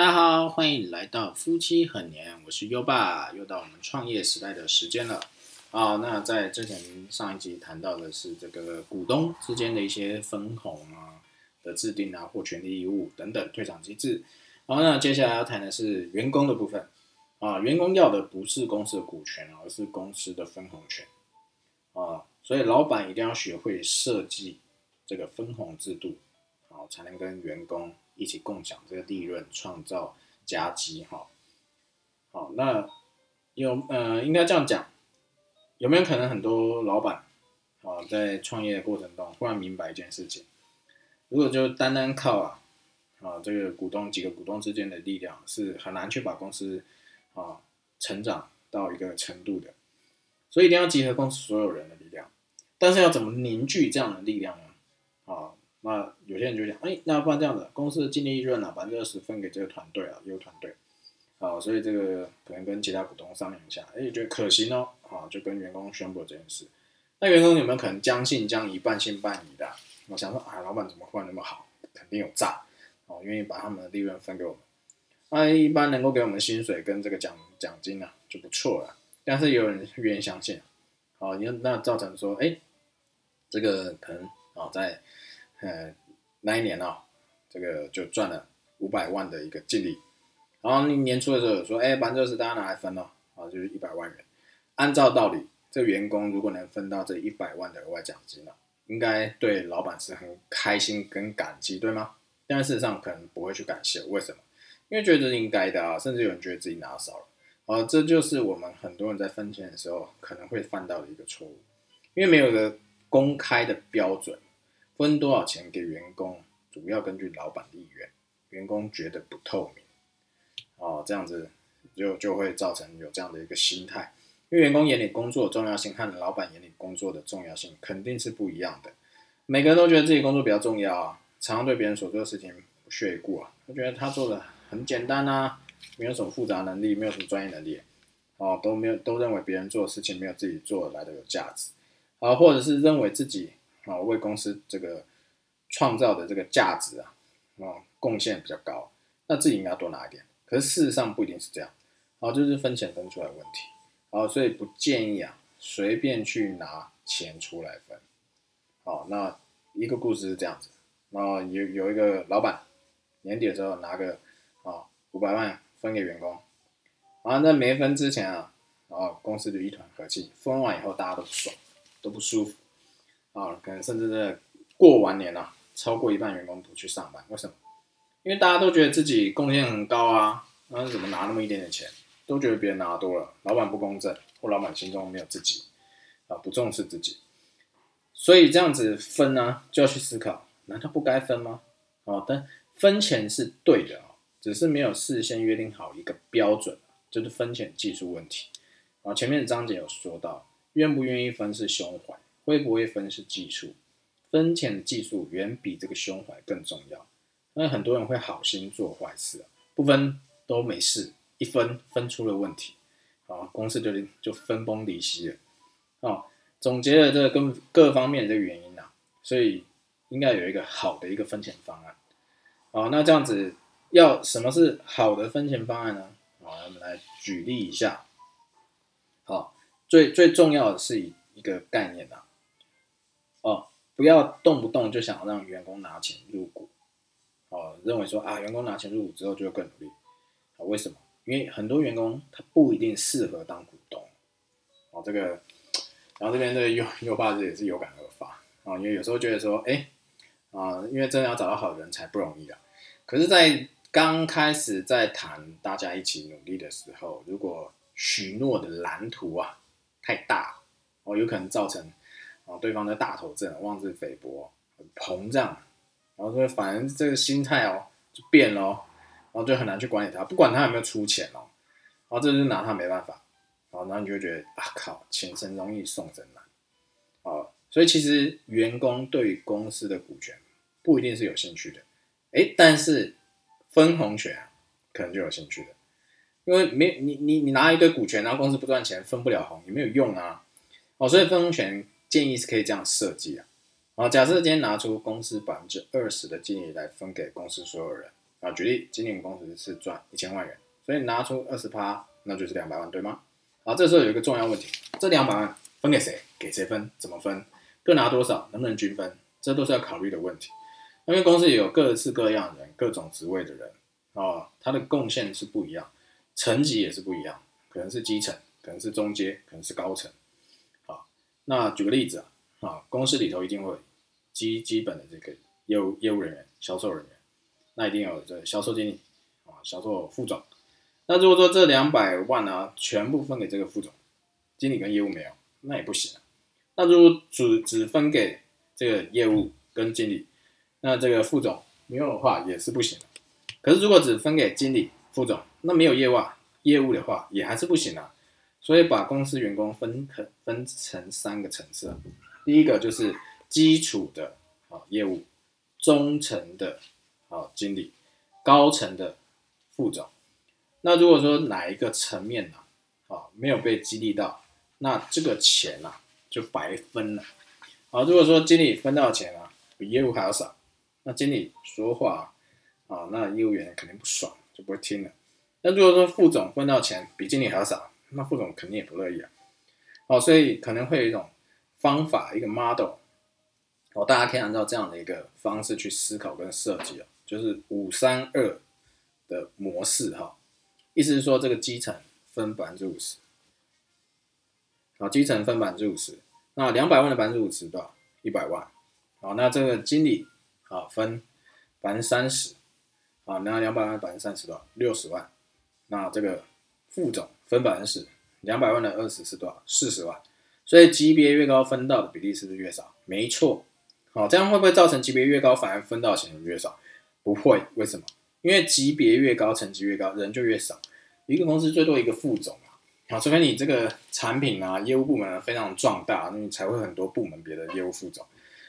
大家好，欢迎来到夫妻很年，我是优爸，又到我们创业时代的时间了。啊，那在之前上一集谈到的是这个股东之间的一些分红啊的制定啊，或权利义务等等退场机制。好，那，接下来要谈的是员工的部分。啊，员工要的不是公司的股权，而是公司的分红权。啊，所以老板一定要学会设计这个分红制度，才能跟员工一起共享这个利润，创造佳绩。哈，好，那有呃，应该这样讲，有没有可能很多老板啊，在创业的过程中忽然明白一件事情，如果就单单靠啊啊这个股东几个股东之间的力量，是很难去把公司啊成长到一个程度的。所以一定要集合公司所有人的力量，但是要怎么凝聚这样的力量呢？啊，那有些人就讲，哎，那不然这样子，公司的净利润啊，百分之二十分给这个团队啊，业务团队，啊，所以这个可能跟其他股东商量一下，哎，觉得可行哦，啊，就跟员工宣布这件事。那员工有没有可能将信将疑、半信半疑的？我想说，啊，老板怎么忽然那么好？肯定有诈，哦，愿意把他们的利润分给我们。那一般能够给我们薪水跟这个奖奖金呢，就不错了。但是有人愿意相信，好，你那造成说，哎，这个可能啊，在呃那一年啊，这个就赚了五百万的一个净利，然后年初的时候说，哎，百分之二十大家拿来分了，啊，就是一百万元。按照道理，这员工如果能分到这一百万的额外奖金呢，应该对老板是很开心跟感激，对吗？但事实上可能不会去感谢，为什么？因为觉得是应该的啊，甚至有人觉得自己拿少了。啊，这就是我们很多人在分钱的时候可能会犯到的一个错误，因为没有一个公开的标准，分多少钱给员工，主要根据老板的意愿，员工觉得不透明，哦，这样子就就会造成有这样的一个心态，因为员工眼里工作重要性和老板眼里工作的重要性肯定是不一样的，每个人都觉得自己工作比较重要啊，常常对别人所做的事情不屑一顾啊，他觉得他做的很简单啊。没有什么复杂能力，没有什么专业能力，哦，都没有，都认为别人做的事情没有自己做来的有价值，啊，或者是认为自己啊为公司这个创造的这个价值啊，啊贡献比较高，那自己应该多拿一点。可是事实上不一定是这样，啊，就是分钱分出来问题，啊，所以不建议啊随便去拿钱出来分，好，那一个故事是这样子，那有有一个老板年底的时候拿个啊五百万。分给员工，然后在没分之前啊，然后公司就一团和气。分完以后，大家都不爽，都不舒服啊，可能甚至在过完年了，超过一半员工不去上班。为什么？因为大家都觉得自己贡献很高啊，那怎么拿那么一点点钱？都觉得别人拿多了，老板不公正，或老板心中没有自己啊，不重视自己。所以这样子分呢，就要去思考：难道不该分吗？哦，但分钱是对的。只是没有事先约定好一个标准，就是分钱技术问题。啊，前面的章节有说到，愿不愿意分是胸怀，会不会分是技术。分钱的技术远比这个胸怀更重要。那很多人会好心做坏事，不分都没事，一分分出了问题，啊，公司就就分崩离析了。啊，总结了这个跟各方面的原因啊，所以应该有一个好的一个分钱方案。啊，那这样子。要什么是好的分钱方案呢？好，我们来举例一下。好，最最重要的是一一个概念啊，哦，不要动不动就想让员工拿钱入股，哦，认为说啊，员工拿钱入股之后就会更努力。啊，为什么？因为很多员工他不一定适合当股东。哦，这个，然后这边这个优优爸这也是有感而发啊，因为有时候觉得说，哎，啊，因为真的要找到好人才不容易啊，可是，在刚开始在谈大家一起努力的时候，如果许诺的蓝图啊太大，哦，有可能造成啊对方的大头症、妄自菲薄、很膨胀，然后说反正这个心态哦就变了，然后就很难去管理他，不管他有没有出钱哦，然后这就拿他没办法，然后然后你就觉得啊靠，钱生容易送真难，哦，所以其实员工对公司的股权不一定是有兴趣的，哎，但是。分红权可能就有兴趣的，因为没你你你拿一堆股权，然后公司不赚钱，分不了红也没有用啊。哦，所以分红权建议是可以这样设计啊。哦，假设今天拿出公司百分之二十的经理来分给公司所有人，啊，举例，今年公司是赚一千万元，所以拿出二十趴，那就是两百万，对吗？好，这时候有一个重要问题，这两百万分给谁？给谁分？怎么分？各拿多少？能不能均分？这都是要考虑的问题。因为公司也有各式各样的人，各种职位的人，啊，他的贡献是不一样，层级也是不一样，可能是基层，可能是中阶，可能是高层。那举个例子啊，啊，公司里头一定会基基本的这个业务业务人员、销售人员，那一定有这销售经理啊、销售副总。那如果说这两百万呢，全部分给这个副总，经理跟业务没有，那也不行啊。那如果只只分给这个业务跟经理，那这个副总没有的话也是不行的。可是如果只分给经理、副总，那没有业务啊，业务的话也还是不行啊。所以把公司员工分分分成三个层次。第一个就是基础的啊业务，中层的啊经理，高层的副总。那如果说哪一个层面呢啊没有被激励到，那这个钱呐就白分了。啊，如果说经理分到钱啊比业务还要少。那经理说话啊，那业务员肯定不爽，就不会听了。那如果说副总分到钱比经理还要少，那副总肯定也不乐意啊。哦，所以可能会有一种方法，一个 model，哦，大家可以按照这样的一个方式去思考跟设计啊，就是五三二的模式哈。意思是说，这个基层分百分之五十，好，基层分百分之五十，那两百万的百分之五十多少？一百万，好，那这个经理。啊，分百分之三十，啊，那两百万百分之三十多少？六十万。那这个副总分百分之十，两百万的二十是多少？四十万。所以级别越高，分到的比例是不是越少？没错。好，这样会不会造成级别越高，反而分到钱越少？不会。为什么？因为级别越高，层级越高，人就越少。一个公司最多一个副总啊，好，除非你这个产品啊、业务部门非常壮大，那你才会很多部门别的业务副总。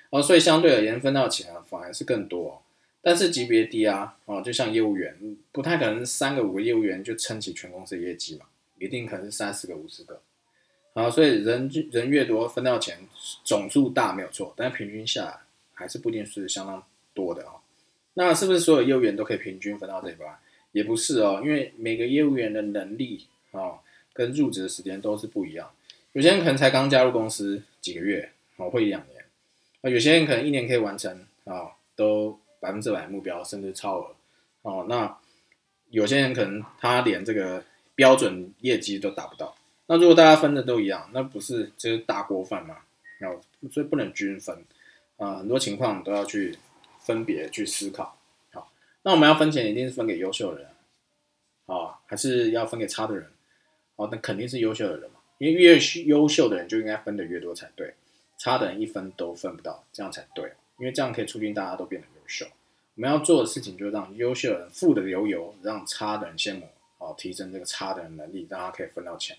哦，所以相对而言分到钱啊，反而是更多，但是级别低啊，哦，就像业务员，不太可能三个五个业务员就撑起全公司业绩嘛，一定可能是三十个五十个，好，所以人人越多分到钱总数大没有错，但是平均下来还是不一定是相当多的哦。那是不是所有业务员都可以平均分到这一半？也不是哦，因为每个业务员的能力啊，跟入职的时间都是不一样，有些人可能才刚加入公司几个月，哦，会一两年。啊，有些人可能一年可以完成啊，都百分之百目标，甚至超额哦。那有些人可能他连这个标准业绩都达不到。那如果大家分的都一样，那不是就是大锅饭吗？哦，所以不能均分啊，很多情况都要去分别去思考。好，那我们要分钱，一定是分给优秀的人啊，还是要分给差的人？哦，那肯定是优秀的人嘛，因为越优秀的人就应该分的越多才对。差的人一分都分不到，这样才对，因为这样可以促进大家都变得越秀。我们要做的事情就是让优秀的人富的流油，让差的人羡慕，哦，提升这个差的人能力，让他可以分到钱。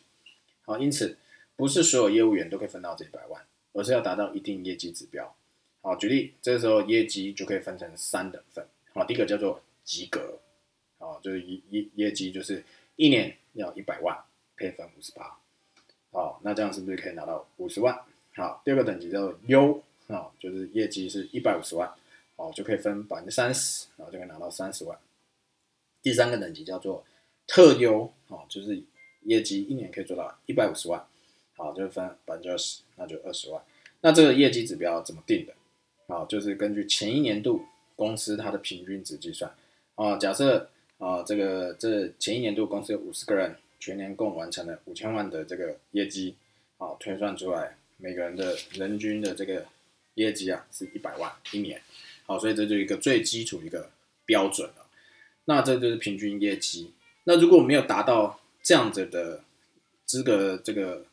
好，因此不是所有业务员都可以分到这一百万，而是要达到一定业绩指标。好，举例，这个时候业绩就可以分成三等份。好，第一个叫做及格，好，就是一业业绩就是一年要一百万，可以分五十八。好，那这样是不是可以拿到五十万？好，第二个等级叫做优，啊，就是业绩是一百五十万，哦，就可以分百分之三十，然后就可以拿到三十万。第三个等级叫做特优，哦，就是业绩一年可以做到一百五十万，好，就分百分之二十，那就二十万。那这个业绩指标怎么定的？啊，就是根据前一年度公司它的平均值计算，啊，假设啊，这个这前一年度公司有五十个人，全年共完成了五千万的这个业绩，啊，推算出来。每个人的人均的这个业绩啊，是一百万一年，好，所以这就一个最基础一个标准了。那这就是平均业绩。那如果没有达到这样子的资格，这个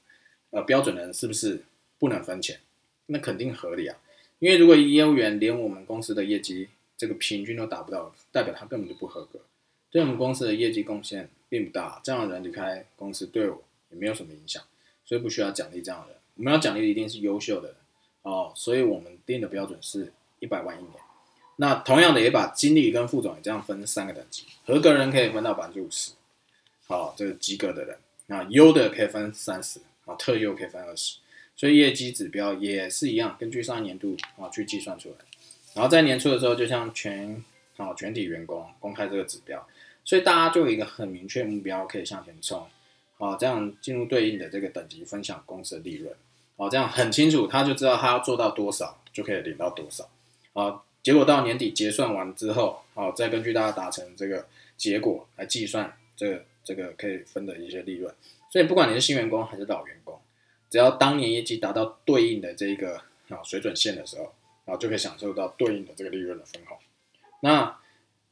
呃标准的人，是不是不能分钱？那肯定合理啊。因为如果业务员连我们公司的业绩这个平均都达不到，代表他根本就不合格，对我们公司的业绩贡献并不大。这样的人离开公司对我也没有什么影响，所以不需要奖励这样的人。我们要奖励的一定是优秀的人哦，所以我们定的标准是一百万一年。那同样的也把经理跟副总也这样分三个等级，合格人可以分到百分之五十，好，这是及格的人，那优的可以分三十，啊，特优可以分二十，所以业绩指标也是一样，根据上一年度啊去计算出来。然后在年初的时候，就像全啊，全体员工公开这个指标，所以大家就有一个很明确目标可以向前冲，啊，这样进入对应的这个等级分享公司的利润，啊，这样很清楚，他就知道他要做到多少就可以领到多少，啊，结果到年底结算完之后，啊，再根据大家达成这个结果来计算这个这个可以分的一些利润，所以不管你是新员工还是老员工，只要当年业绩达到对应的这个啊水准线的时候。啊，就可以享受到对应的这个利润的分红。那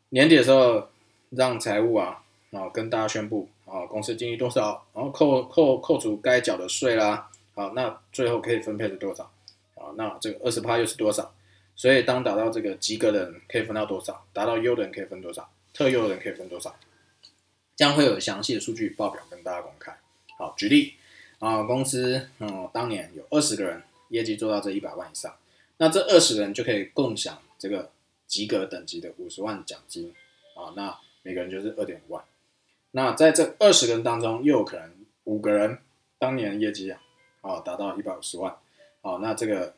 年底的时候，让财务啊，啊跟大家宣布啊，公司净利多少，然后扣扣扣除该缴的税啦，好，那最后可以分配是多少？啊，那这个二十趴又是多少？所以当达到这个及格的人可以分到多少？达到优的人可以分多少？特优的人可以分多少？将会有详细的数据报表跟大家公开。好，举例啊，公司嗯当年有二十个人业绩做到这一百万以上。那这二十人就可以共享这个及格等级的五十万奖金啊，那每个人就是二点五万。那在这二十人当中，又有可能五个人当年业绩啊，啊达到一百五十万，啊，那这个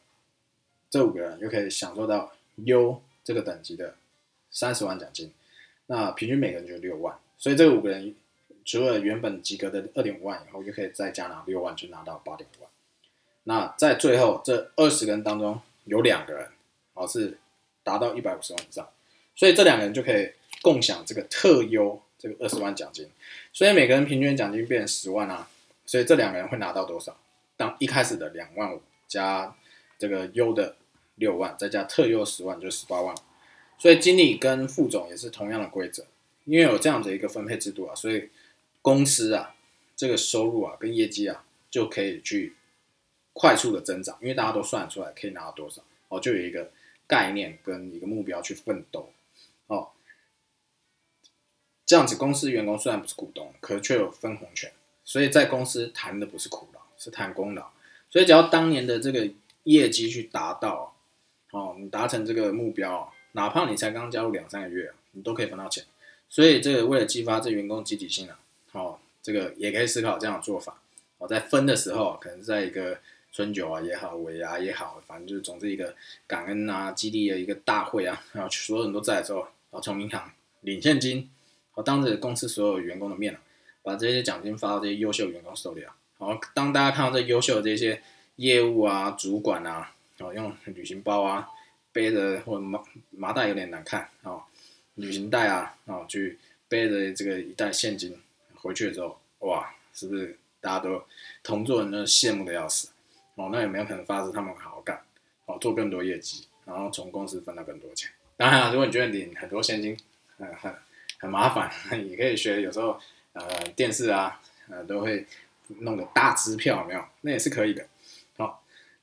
这五个人就可以享受到优这个等级的三十万奖金，那平均每个人就六万，所以这五个人除了原本及格的二点五万以后，就可以再加拿六万，就拿到八点五万。那在最后这二十个人当中，有两个人，哦是达到一百五十万以上，所以这两个人就可以共享这个特优这个二十万奖金，所以每个人平均奖金变十万啊，所以这两个人会拿到多少？当一开始的两万五加这个优的六万，再加特优十万，就十八万。所以经理跟副总也是同样的规则，因为有这样的一个分配制度啊，所以公司啊这个收入啊跟业绩啊就可以去。快速的增长，因为大家都算出来可以拿到多少哦，就有一个概念跟一个目标去奋斗哦。这样子，公司员工虽然不是股东，可却有分红权，所以在公司谈的不是苦劳，是谈功劳。所以只要当年的这个业绩去达到哦，你达成这个目标，哪怕你才刚加入两三个月，你都可以分到钱。所以这个为了激发这员工积极性啊，哦，这个也可以思考这样的做法哦，在分的时候，可能在一个。春酒啊也好，尾牙也好，反正就是总之一个感恩啊、激励的一个大会啊，然后所有人都在的时候，然后从银行领现金，好当着公司所有员工的面把这些奖金发到这些优秀员工手里啊，然后当大家看到这优秀的这些业务啊、主管啊，哦用旅行包啊背着或麻麻袋有点难看哦，旅行袋啊，哦去背着这个一袋现金回去的时候，哇，是不是大家都同桌人都羡慕的要死？哦，那有没有可能发誓他们好好干，哦，做更多业绩，然后从公司分到更多钱？当然，如果你觉得领很多现金，很很很麻烦，也可以学。有时候，呃，电视啊，呃，都会弄个大支票，没有？那也是可以的。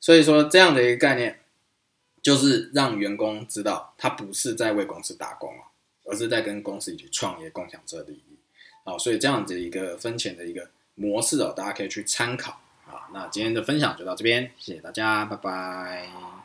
所以说这样的一个概念，就是让员工知道，他不是在为公司打工哦，而是在跟公司一起创业，共享这利益。好，所以这样子一个分钱的一个模式哦，大家可以去参考。啊，那今天的分享就到这边，谢谢大家，拜拜。